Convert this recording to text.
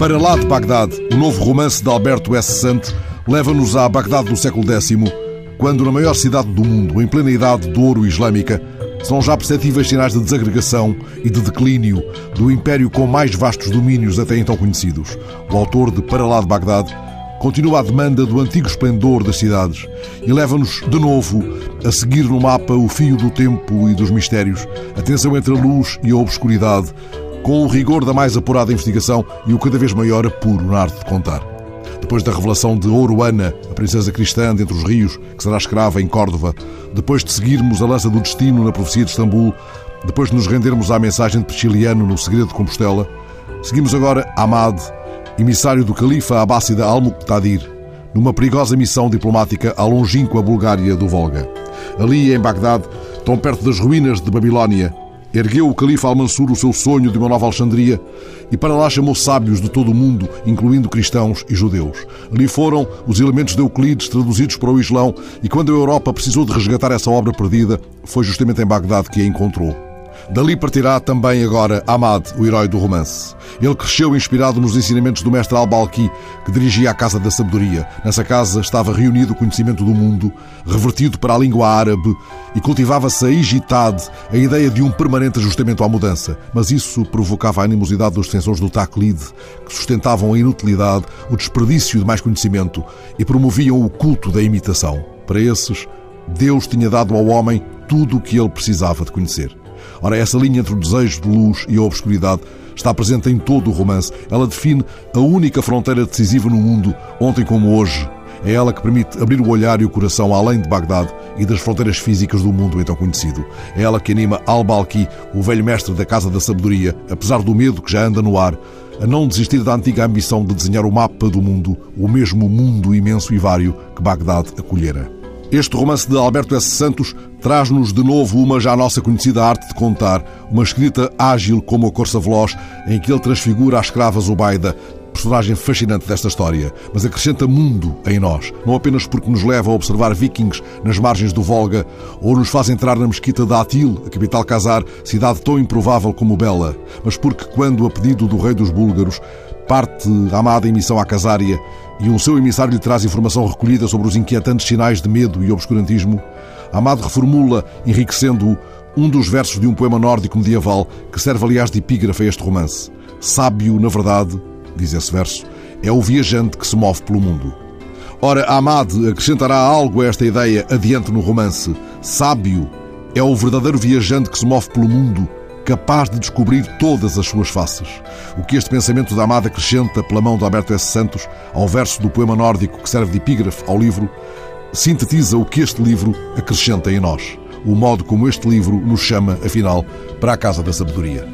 Para lá de Bagdade, o novo romance de Alberto S. Santos leva-nos à Bagdade do século X, quando na maior cidade do mundo, em plena idade de ouro islâmica, são já perceptíveis sinais de desagregação e de declínio do império com mais vastos domínios até então conhecidos. O autor de Para lá de Bagdade continua a demanda do antigo esplendor das cidades e leva-nos de novo a seguir no mapa o fio do tempo e dos mistérios, a tensão entre a luz e a obscuridade, com o rigor da mais apurada investigação e o cada vez maior apuro na arte de contar. Depois da revelação de Oruana, a princesa cristã dentre os rios, que será escrava em Córdoba, depois de seguirmos a lança do destino na profecia de Istambul, depois de nos rendermos à mensagem de Prisciliano no segredo de Compostela, seguimos agora Ahmad, emissário do califa Abássida al-Muqtadir, numa perigosa missão diplomática à longínqua Bulgária do Volga. Ali, em Bagdade, tão perto das ruínas de Babilónia, Ergueu o califa Al-Mansur o seu sonho de uma nova Alexandria e para lá chamou sábios de todo o mundo, incluindo cristãos e judeus. Ali foram os elementos de Euclides traduzidos para o Islão e quando a Europa precisou de resgatar essa obra perdida, foi justamente em Bagdade que a encontrou. Dali partirá também agora Ahmad, o herói do romance. Ele cresceu inspirado nos ensinamentos do mestre Al-Balqui, que dirigia a Casa da Sabedoria. Nessa casa estava reunido o conhecimento do mundo, revertido para a língua árabe, e cultivava-se a higitade, a ideia de um permanente ajustamento à mudança. Mas isso provocava a animosidade dos defensores do Taqlid, que sustentavam a inutilidade, o desperdício de mais conhecimento e promoviam o culto da imitação. Para esses, Deus tinha dado ao homem tudo o que ele precisava de conhecer. Ora, essa linha entre o desejo de luz e a obscuridade está presente em todo o romance. Ela define a única fronteira decisiva no mundo, ontem como hoje. É ela que permite abrir o olhar e o coração além de Bagdade e das fronteiras físicas do mundo então conhecido. É ela que anima Al-Balqi, o velho mestre da Casa da Sabedoria, apesar do medo que já anda no ar, a não desistir da antiga ambição de desenhar o mapa do mundo, o mesmo mundo imenso e vário que Bagdade acolhera. Este romance de Alberto S. Santos traz-nos de novo uma já nossa conhecida arte de contar, uma escrita ágil como a Corsa Veloz, em que ele transfigura a escrava Zubaida, personagem fascinante desta história, mas acrescenta mundo em nós, não apenas porque nos leva a observar vikings nas margens do Volga ou nos faz entrar na mesquita de Atil, a capital casar, cidade tão improvável como bela, mas porque, quando, a pedido do rei dos búlgaros, parte amada em missão à Casária e um seu emissário lhe traz informação recolhida sobre os inquietantes sinais de medo e obscurantismo, Amado reformula, enriquecendo-o, um dos versos de um poema nórdico medieval que serve, aliás, de epígrafe a este romance. Sábio, na verdade, diz esse verso, é o viajante que se move pelo mundo. Ora, Amad acrescentará algo a esta ideia adiante no romance. Sábio é o verdadeiro viajante que se move pelo mundo capaz de descobrir todas as suas faces. O que este pensamento da amada acrescenta pela mão de Alberto S. Santos ao verso do poema nórdico que serve de epígrafe ao livro, sintetiza o que este livro acrescenta em nós, o modo como este livro nos chama, afinal, para a casa da sabedoria.